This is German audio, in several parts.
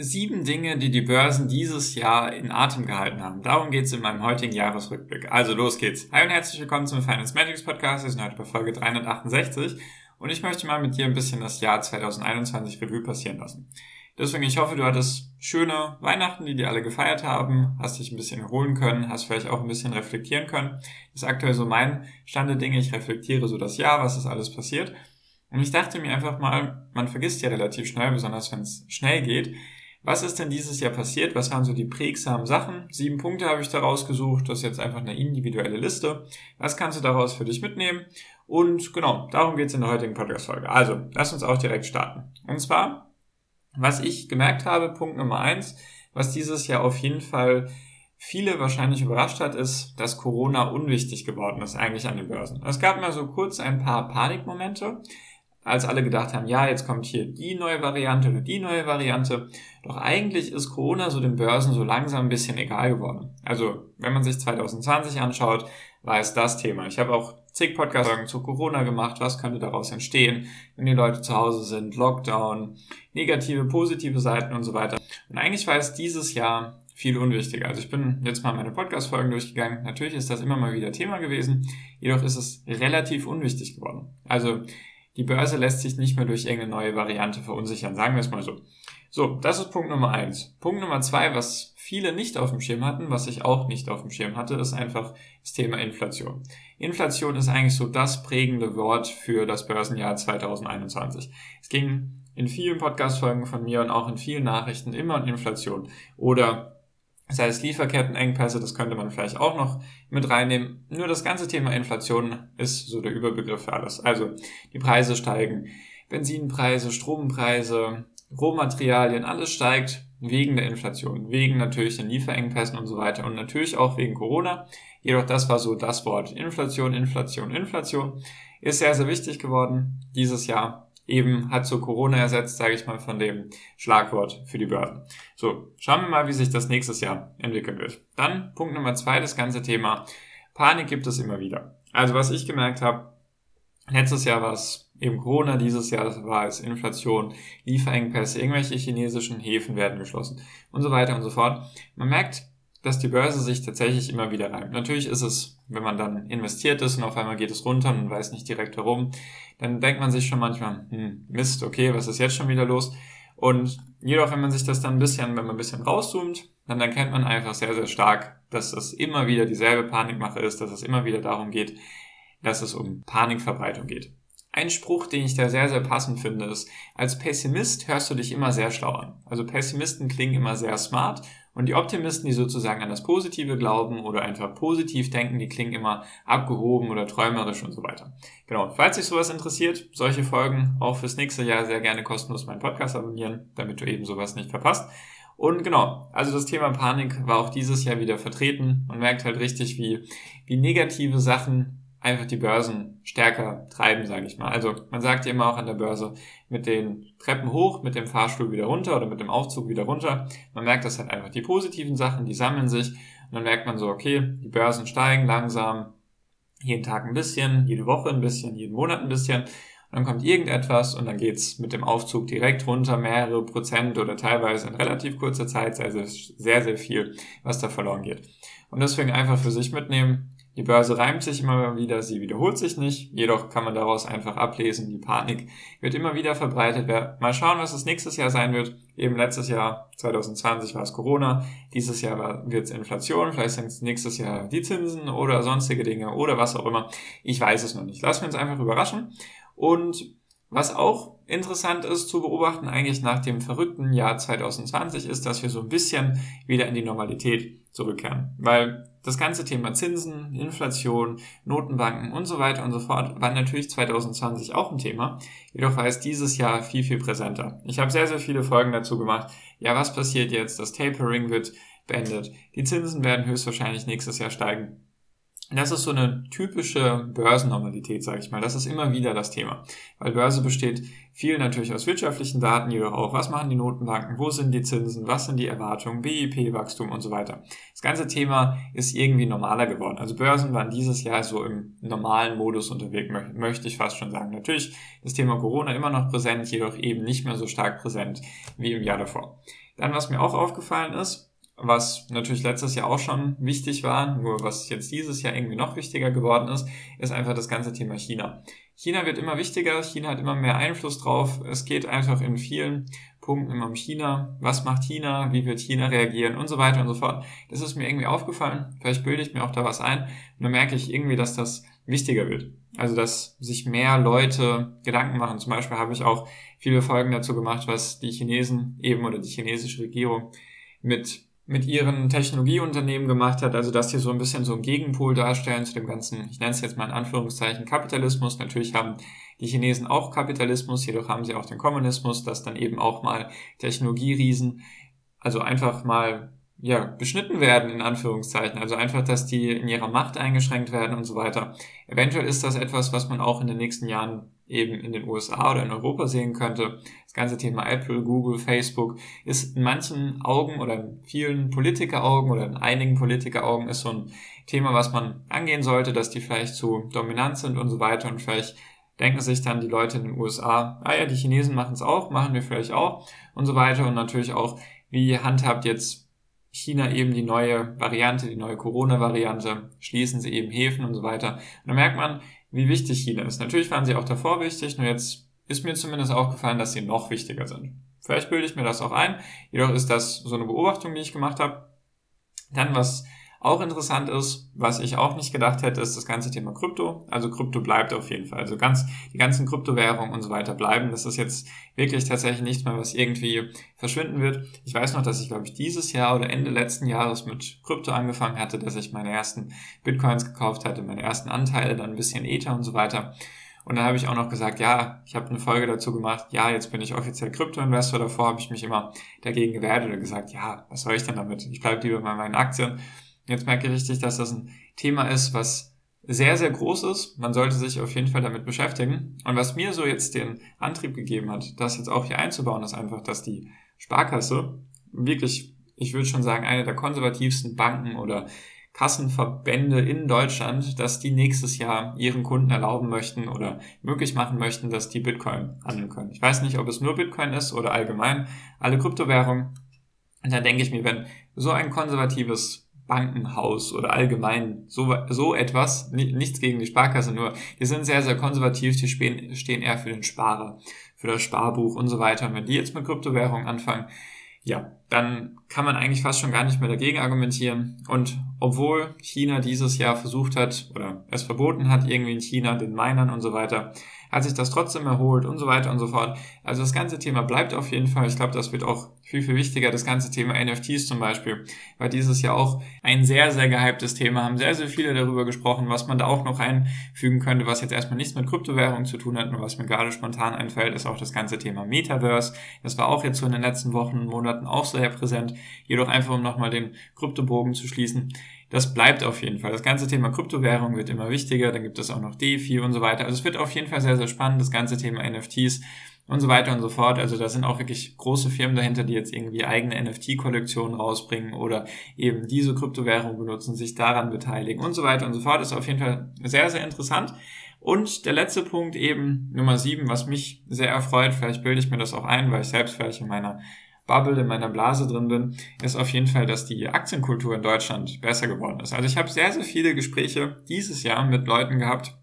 Sieben Dinge, die die Börsen dieses Jahr in Atem gehalten haben. Darum geht es in meinem heutigen Jahresrückblick. Also los geht's. Hi und herzlich willkommen zum Finance Magics Podcast. Wir sind heute bei Folge 368 und ich möchte mal mit dir ein bisschen das Jahr 2021 Revue passieren lassen. Deswegen, ich hoffe, du hattest schöne Weihnachten, die dir alle gefeiert haben, hast dich ein bisschen erholen können, hast vielleicht auch ein bisschen reflektieren können. Das ist aktuell so mein Stand der Dinge. Ich reflektiere so das Jahr, was ist alles passiert. Und ich dachte mir einfach mal, man vergisst ja relativ schnell, besonders wenn es schnell geht, was ist denn dieses Jahr passiert? Was waren so die prägsamen Sachen? Sieben Punkte habe ich da rausgesucht. Das ist jetzt einfach eine individuelle Liste. Was kannst du daraus für dich mitnehmen? Und genau, darum geht es in der heutigen Podcast-Folge. Also, lass uns auch direkt starten. Und zwar, was ich gemerkt habe, Punkt Nummer eins, was dieses Jahr auf jeden Fall viele wahrscheinlich überrascht hat, ist, dass Corona unwichtig geworden ist eigentlich an den Börsen. Es gab mal so kurz ein paar Panikmomente als alle gedacht haben, ja, jetzt kommt hier die neue Variante oder die neue Variante. Doch eigentlich ist Corona so den Börsen so langsam ein bisschen egal geworden. Also, wenn man sich 2020 anschaut, war es das Thema. Ich habe auch zig Podcast-Folgen zu Corona gemacht. Was könnte daraus entstehen, wenn die Leute zu Hause sind? Lockdown, negative, positive Seiten und so weiter. Und eigentlich war es dieses Jahr viel unwichtiger. Also ich bin jetzt mal meine Podcast-Folgen durchgegangen. Natürlich ist das immer mal wieder Thema gewesen. Jedoch ist es relativ unwichtig geworden. Also die Börse lässt sich nicht mehr durch irgendeine neue Variante verunsichern, sagen wir es mal so. So, das ist Punkt Nummer eins. Punkt Nummer zwei, was viele nicht auf dem Schirm hatten, was ich auch nicht auf dem Schirm hatte, ist einfach das Thema Inflation. Inflation ist eigentlich so das prägende Wort für das Börsenjahr 2021. Es ging in vielen Podcast-Folgen von mir und auch in vielen Nachrichten immer um Inflation oder das heißt, Lieferkettenengpässe, das könnte man vielleicht auch noch mit reinnehmen. Nur das ganze Thema Inflation ist so der Überbegriff für alles. Also die Preise steigen, Benzinpreise, Strompreise, Rohmaterialien, alles steigt wegen der Inflation, wegen natürlich den Lieferengpässen und so weiter und natürlich auch wegen Corona. Jedoch das war so das Wort. Inflation, Inflation, Inflation ist sehr, sehr wichtig geworden dieses Jahr eben hat so Corona ersetzt, sage ich mal, von dem Schlagwort für die Börsen. So, schauen wir mal, wie sich das nächstes Jahr entwickeln wird. Dann Punkt Nummer zwei, das ganze Thema Panik gibt es immer wieder. Also was ich gemerkt habe, letztes Jahr war es eben Corona, dieses Jahr war es Inflation, Lieferengpässe, irgendwelche chinesischen Häfen werden geschlossen und so weiter und so fort. Man merkt, dass die Börse sich tatsächlich immer wieder reimt. Natürlich ist es, wenn man dann investiert ist und auf einmal geht es runter und weiß nicht direkt warum, dann denkt man sich schon manchmal, hm, Mist, okay, was ist jetzt schon wieder los? Und jedoch, wenn man sich das dann ein bisschen, wenn man ein bisschen rauszoomt, dann erkennt man einfach sehr, sehr stark, dass es immer wieder dieselbe Panikmache ist, dass es immer wieder darum geht, dass es um Panikverbreitung geht. Ein Spruch, den ich da sehr, sehr passend finde, ist, als Pessimist hörst du dich immer sehr schlau an. Also Pessimisten klingen immer sehr smart und die Optimisten, die sozusagen an das Positive glauben oder einfach positiv denken, die klingen immer abgehoben oder träumerisch und so weiter. Genau, falls dich sowas interessiert, solche Folgen auch fürs nächste Jahr sehr gerne kostenlos meinen Podcast abonnieren, damit du eben sowas nicht verpasst. Und genau, also das Thema Panik war auch dieses Jahr wieder vertreten. Man merkt halt richtig, wie, wie negative Sachen einfach die Börsen stärker treiben, sage ich mal. Also man sagt ja immer auch an der Börse, mit den Treppen hoch, mit dem Fahrstuhl wieder runter oder mit dem Aufzug wieder runter. Man merkt das halt einfach. Die positiven Sachen, die sammeln sich und dann merkt man so, okay, die Börsen steigen langsam, jeden Tag ein bisschen, jede Woche ein bisschen, jeden Monat ein bisschen. Und dann kommt irgendetwas und dann geht's mit dem Aufzug direkt runter, mehrere Prozent oder teilweise in relativ kurzer Zeit, also sehr, sehr viel, was da verloren geht. Und deswegen einfach für sich mitnehmen, die Börse reimt sich immer wieder, sie wiederholt sich nicht, jedoch kann man daraus einfach ablesen, die Panik wird immer wieder verbreitet. Mal schauen, was es nächstes Jahr sein wird. Eben letztes Jahr, 2020, war es Corona, dieses Jahr wird es Inflation, vielleicht sind es nächstes Jahr die Zinsen oder sonstige Dinge oder was auch immer. Ich weiß es noch nicht. Lassen wir uns einfach überraschen. Und Was auch interessant ist zu beobachten, eigentlich nach dem verrückten Jahr 2020, ist, dass wir so ein bisschen wieder in die Normalität zurückkehren. Weil das ganze Thema Zinsen, Inflation, Notenbanken und so weiter und so fort war natürlich 2020 auch ein Thema. Jedoch war es dieses Jahr viel, viel präsenter. Ich habe sehr, sehr viele Folgen dazu gemacht. Ja, was passiert jetzt? Das Tapering wird beendet. Die Zinsen werden höchstwahrscheinlich nächstes Jahr steigen. Das ist so eine typische Börsennormalität, sage ich mal. Das ist immer wieder das Thema. Weil Börse besteht viel natürlich aus wirtschaftlichen Daten, jedoch auch, was machen die Notenbanken, wo sind die Zinsen, was sind die Erwartungen, BIP-Wachstum und so weiter. Das ganze Thema ist irgendwie normaler geworden. Also Börsen waren dieses Jahr so im normalen Modus unterwegs, möchte ich fast schon sagen. Natürlich das Thema Corona immer noch präsent, jedoch eben nicht mehr so stark präsent wie im Jahr davor. Dann, was mir auch aufgefallen ist, was natürlich letztes Jahr auch schon wichtig war, nur was jetzt dieses Jahr irgendwie noch wichtiger geworden ist, ist einfach das ganze Thema China. China wird immer wichtiger, China hat immer mehr Einfluss drauf. Es geht einfach in vielen Punkten immer um China. Was macht China? Wie wird China reagieren? Und so weiter und so fort. Das ist mir irgendwie aufgefallen. Vielleicht bilde ich mir auch da was ein. Und dann merke ich irgendwie, dass das wichtiger wird. Also, dass sich mehr Leute Gedanken machen. Zum Beispiel habe ich auch viele Folgen dazu gemacht, was die Chinesen eben oder die chinesische Regierung mit mit ihren Technologieunternehmen gemacht hat, also dass die so ein bisschen so einen Gegenpol darstellen zu dem ganzen, ich nenne es jetzt mal in Anführungszeichen Kapitalismus. Natürlich haben die Chinesen auch Kapitalismus, jedoch haben sie auch den Kommunismus, dass dann eben auch mal Technologieriesen, also einfach mal ja, beschnitten werden, in Anführungszeichen. Also einfach, dass die in ihrer Macht eingeschränkt werden und so weiter. Eventuell ist das etwas, was man auch in den nächsten Jahren eben in den USA oder in Europa sehen könnte. Das ganze Thema Apple, Google, Facebook ist in manchen Augen oder in vielen Politikeraugen oder in einigen Politikeraugen ist so ein Thema, was man angehen sollte, dass die vielleicht zu dominant sind und so weiter und vielleicht denken sich dann die Leute in den USA, ah ja, die Chinesen machen es auch, machen wir vielleicht auch und so weiter und natürlich auch, wie handhabt jetzt China eben die neue Variante, die neue Corona-Variante, schließen sie eben Häfen und so weiter. Und da merkt man, wie wichtig China ist. Natürlich waren sie auch davor wichtig, nur jetzt ist mir zumindest aufgefallen, dass sie noch wichtiger sind. Vielleicht bilde ich mir das auch ein, jedoch ist das so eine Beobachtung, die ich gemacht habe. Dann, was auch interessant ist, was ich auch nicht gedacht hätte, ist das ganze Thema Krypto. Also Krypto bleibt auf jeden Fall. Also ganz, die ganzen Kryptowährungen und so weiter bleiben. Das ist jetzt wirklich tatsächlich nichts mehr, was irgendwie verschwinden wird. Ich weiß noch, dass ich, glaube ich, dieses Jahr oder Ende letzten Jahres mit Krypto angefangen hatte, dass ich meine ersten Bitcoins gekauft hatte, meine ersten Anteile, dann ein bisschen Ether und so weiter. Und dann habe ich auch noch gesagt, ja, ich habe eine Folge dazu gemacht, ja, jetzt bin ich offiziell Krypto-Investor. Davor habe ich mich immer dagegen gewehrt oder gesagt, ja, was soll ich denn damit? Ich bleibe lieber bei meinen Aktien. Jetzt merke ich richtig, dass das ein Thema ist, was sehr, sehr groß ist. Man sollte sich auf jeden Fall damit beschäftigen. Und was mir so jetzt den Antrieb gegeben hat, das jetzt auch hier einzubauen, ist einfach, dass die Sparkasse wirklich, ich würde schon sagen, eine der konservativsten Banken oder Kassenverbände in Deutschland, dass die nächstes Jahr ihren Kunden erlauben möchten oder möglich machen möchten, dass die Bitcoin handeln können. Ich weiß nicht, ob es nur Bitcoin ist oder allgemein alle Kryptowährungen. Und da denke ich mir, wenn so ein konservatives Bankenhaus oder allgemein so, so etwas, nichts gegen die Sparkasse, nur die sind sehr, sehr konservativ, die stehen eher für den Sparer, für das Sparbuch und so weiter. Und wenn die jetzt mit Kryptowährungen anfangen, ja, dann kann man eigentlich fast schon gar nicht mehr dagegen argumentieren. Und obwohl China dieses Jahr versucht hat oder es verboten hat, irgendwie in China den Minern und so weiter, hat sich das trotzdem erholt und so weiter und so fort. Also das ganze Thema bleibt auf jeden Fall. Ich glaube, das wird auch viel, viel wichtiger. Das ganze Thema NFTs zum Beispiel war dieses Jahr auch ein sehr, sehr gehyptes Thema. Haben sehr, sehr viele darüber gesprochen, was man da auch noch einfügen könnte, was jetzt erstmal nichts mit Kryptowährung zu tun hat. Nur was mir gerade spontan einfällt, ist auch das ganze Thema Metaverse. Das war auch jetzt so in den letzten Wochen, Monaten auch sehr präsent. Jedoch einfach, um nochmal den Kryptobogen zu schließen das bleibt auf jeden Fall. Das ganze Thema Kryptowährung wird immer wichtiger, dann gibt es auch noch DeFi und so weiter. Also es wird auf jeden Fall sehr, sehr spannend, das ganze Thema NFTs und so weiter und so fort. Also da sind auch wirklich große Firmen dahinter, die jetzt irgendwie eigene NFT-Kollektionen rausbringen oder eben diese Kryptowährung benutzen, sich daran beteiligen und so weiter und so fort. Ist auf jeden Fall sehr, sehr interessant. Und der letzte Punkt eben, Nummer sieben, was mich sehr erfreut, vielleicht bilde ich mir das auch ein, weil ich selbst vielleicht in meiner Bubble, in meiner Blase drin bin, ist auf jeden Fall, dass die Aktienkultur in Deutschland besser geworden ist. Also ich habe sehr, sehr viele Gespräche dieses Jahr mit Leuten gehabt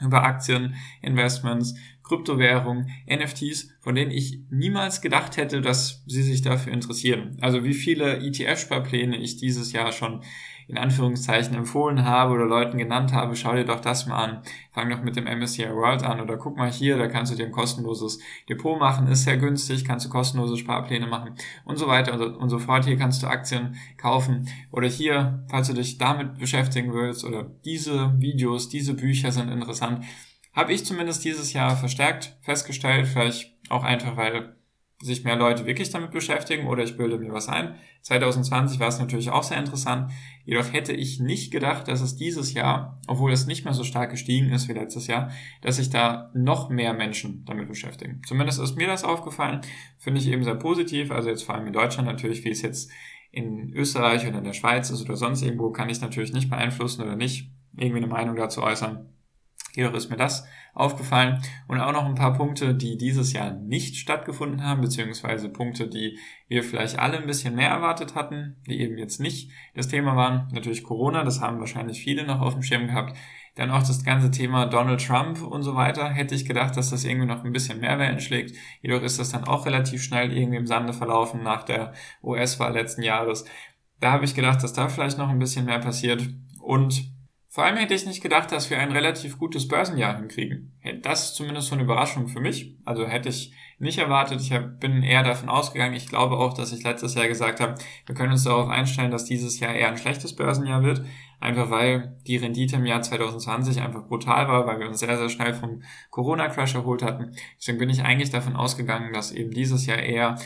über Aktien, Investments, Kryptowährungen, NFTs, von denen ich niemals gedacht hätte, dass sie sich dafür interessieren. Also wie viele ETF-Sparpläne ich dieses Jahr schon in Anführungszeichen empfohlen habe oder Leuten genannt habe, schau dir doch das mal an. Fang doch mit dem MSCI World an oder guck mal hier, da kannst du dir ein kostenloses Depot machen, ist sehr günstig, kannst du kostenlose Sparpläne machen und so weiter und so fort. Hier kannst du Aktien kaufen oder hier, falls du dich damit beschäftigen willst oder diese Videos, diese Bücher sind interessant. Habe ich zumindest dieses Jahr verstärkt festgestellt, vielleicht auch einfach, weil sich mehr Leute wirklich damit beschäftigen oder ich bilde mir was ein. 2020 war es natürlich auch sehr interessant. Jedoch hätte ich nicht gedacht, dass es dieses Jahr, obwohl es nicht mehr so stark gestiegen ist wie letztes Jahr, dass sich da noch mehr Menschen damit beschäftigen. Zumindest ist mir das aufgefallen. Finde ich eben sehr positiv. Also jetzt vor allem in Deutschland natürlich, wie es jetzt in Österreich oder in der Schweiz ist oder sonst irgendwo, kann ich natürlich nicht beeinflussen oder nicht irgendwie eine Meinung dazu äußern. Jedoch ist mir das aufgefallen und auch noch ein paar Punkte, die dieses Jahr nicht stattgefunden haben, beziehungsweise Punkte, die wir vielleicht alle ein bisschen mehr erwartet hatten, die eben jetzt nicht das Thema waren. Natürlich Corona, das haben wahrscheinlich viele noch auf dem Schirm gehabt. Dann auch das ganze Thema Donald Trump und so weiter. Hätte ich gedacht, dass das irgendwie noch ein bisschen mehr Wellen schlägt. Jedoch ist das dann auch relativ schnell irgendwie im Sande verlaufen nach der US-Wahl letzten Jahres. Da habe ich gedacht, dass da vielleicht noch ein bisschen mehr passiert. Und vor allem hätte ich nicht gedacht, dass wir ein relativ gutes Börsenjahr hinkriegen. Das ist zumindest so eine Überraschung für mich. Also hätte ich nicht erwartet. Ich bin eher davon ausgegangen. Ich glaube auch, dass ich letztes Jahr gesagt habe, wir können uns darauf einstellen, dass dieses Jahr eher ein schlechtes Börsenjahr wird. Einfach weil die Rendite im Jahr 2020 einfach brutal war, weil wir uns sehr, sehr schnell vom Corona-Crash erholt hatten. Deswegen bin ich eigentlich davon ausgegangen, dass eben dieses Jahr eher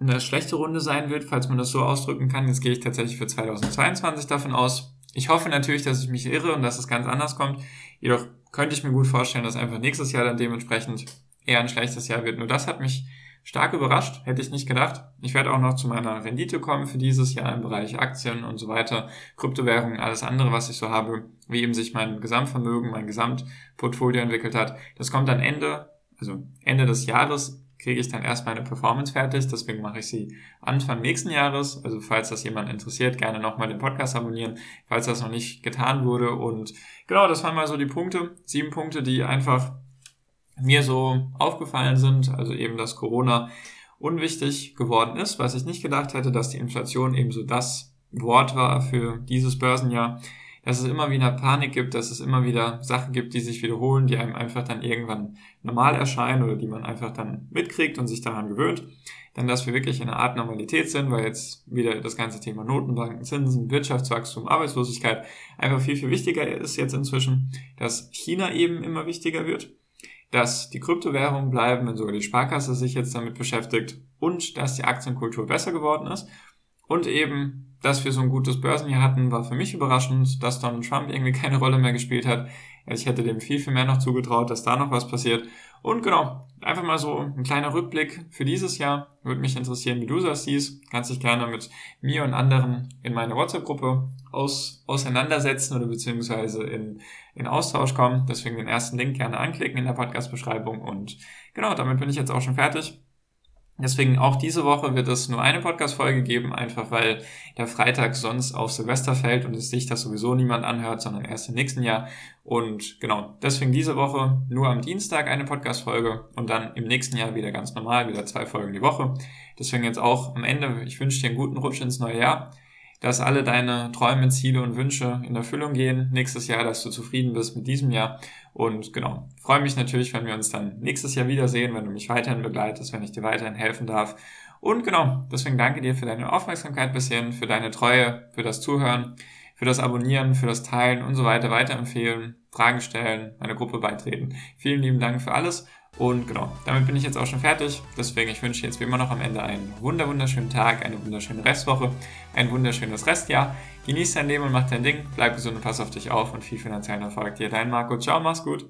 eine schlechte Runde sein wird, falls man das so ausdrücken kann. Jetzt gehe ich tatsächlich für 2022 davon aus. Ich hoffe natürlich, dass ich mich irre und dass es ganz anders kommt. Jedoch könnte ich mir gut vorstellen, dass einfach nächstes Jahr dann dementsprechend eher ein schlechtes Jahr wird. Nur das hat mich stark überrascht, hätte ich nicht gedacht. Ich werde auch noch zu meiner Rendite kommen für dieses Jahr im Bereich Aktien und so weiter, Kryptowährungen, alles andere, was ich so habe, wie eben sich mein Gesamtvermögen, mein Gesamtportfolio entwickelt hat. Das kommt dann Ende, also Ende des Jahres kriege ich dann erst meine Performance fertig. Deswegen mache ich sie Anfang nächsten Jahres. Also falls das jemand interessiert, gerne nochmal den Podcast abonnieren, falls das noch nicht getan wurde. Und genau, das waren mal so die Punkte. Sieben Punkte, die einfach mir so aufgefallen sind. Also eben, dass Corona unwichtig geworden ist, was ich nicht gedacht hätte, dass die Inflation eben so das Wort war für dieses Börsenjahr dass es immer wieder Panik gibt, dass es immer wieder Sachen gibt, die sich wiederholen, die einem einfach dann irgendwann normal erscheinen oder die man einfach dann mitkriegt und sich daran gewöhnt. Dann, dass wir wirklich in einer Art Normalität sind, weil jetzt wieder das ganze Thema Notenbanken, Zinsen, Wirtschaftswachstum, Arbeitslosigkeit einfach viel, viel wichtiger ist jetzt inzwischen, dass China eben immer wichtiger wird, dass die Kryptowährungen bleiben, wenn sogar die Sparkasse sich jetzt damit beschäftigt und dass die Aktienkultur besser geworden ist und eben dass wir so ein gutes Börsenjahr hatten, war für mich überraschend, dass Donald Trump irgendwie keine Rolle mehr gespielt hat. Also ich hätte dem viel, viel mehr noch zugetraut, dass da noch was passiert. Und genau, einfach mal so ein kleiner Rückblick für dieses Jahr. Würde mich interessieren, wie du das siehst. Kannst dich gerne mit mir und anderen in meine WhatsApp-Gruppe aus, auseinandersetzen oder beziehungsweise in, in Austausch kommen. Deswegen den ersten Link gerne anklicken in der Podcast-Beschreibung. Und genau, damit bin ich jetzt auch schon fertig. Deswegen auch diese Woche wird es nur eine Podcast-Folge geben, einfach weil der Freitag sonst auf Silvester fällt und es sich das sowieso niemand anhört, sondern erst im nächsten Jahr. Und genau, deswegen diese Woche nur am Dienstag eine Podcast-Folge und dann im nächsten Jahr wieder ganz normal, wieder zwei Folgen die Woche. Deswegen jetzt auch am Ende, ich wünsche dir einen guten Rutsch ins neue Jahr dass alle deine Träume, Ziele und Wünsche in Erfüllung gehen nächstes Jahr, dass du zufrieden bist mit diesem Jahr. Und genau, freue mich natürlich, wenn wir uns dann nächstes Jahr wiedersehen, wenn du mich weiterhin begleitest, wenn ich dir weiterhin helfen darf. Und genau, deswegen danke dir für deine Aufmerksamkeit bisher, für deine Treue, für das Zuhören, für das Abonnieren, für das Teilen und so weiter, weiterempfehlen, Fragen stellen, meine Gruppe beitreten. Vielen lieben Dank für alles und genau, damit bin ich jetzt auch schon fertig. Deswegen, ich wünsche jetzt wie immer noch am Ende einen wunder wunderschönen Tag, eine wunderschöne Restwoche, ein wunderschönes Restjahr. Genieß dein Leben und mach dein Ding, bleib gesund und pass auf dich auf und viel finanziellen Erfolg dir. Dein Marco, ciao, mach's gut.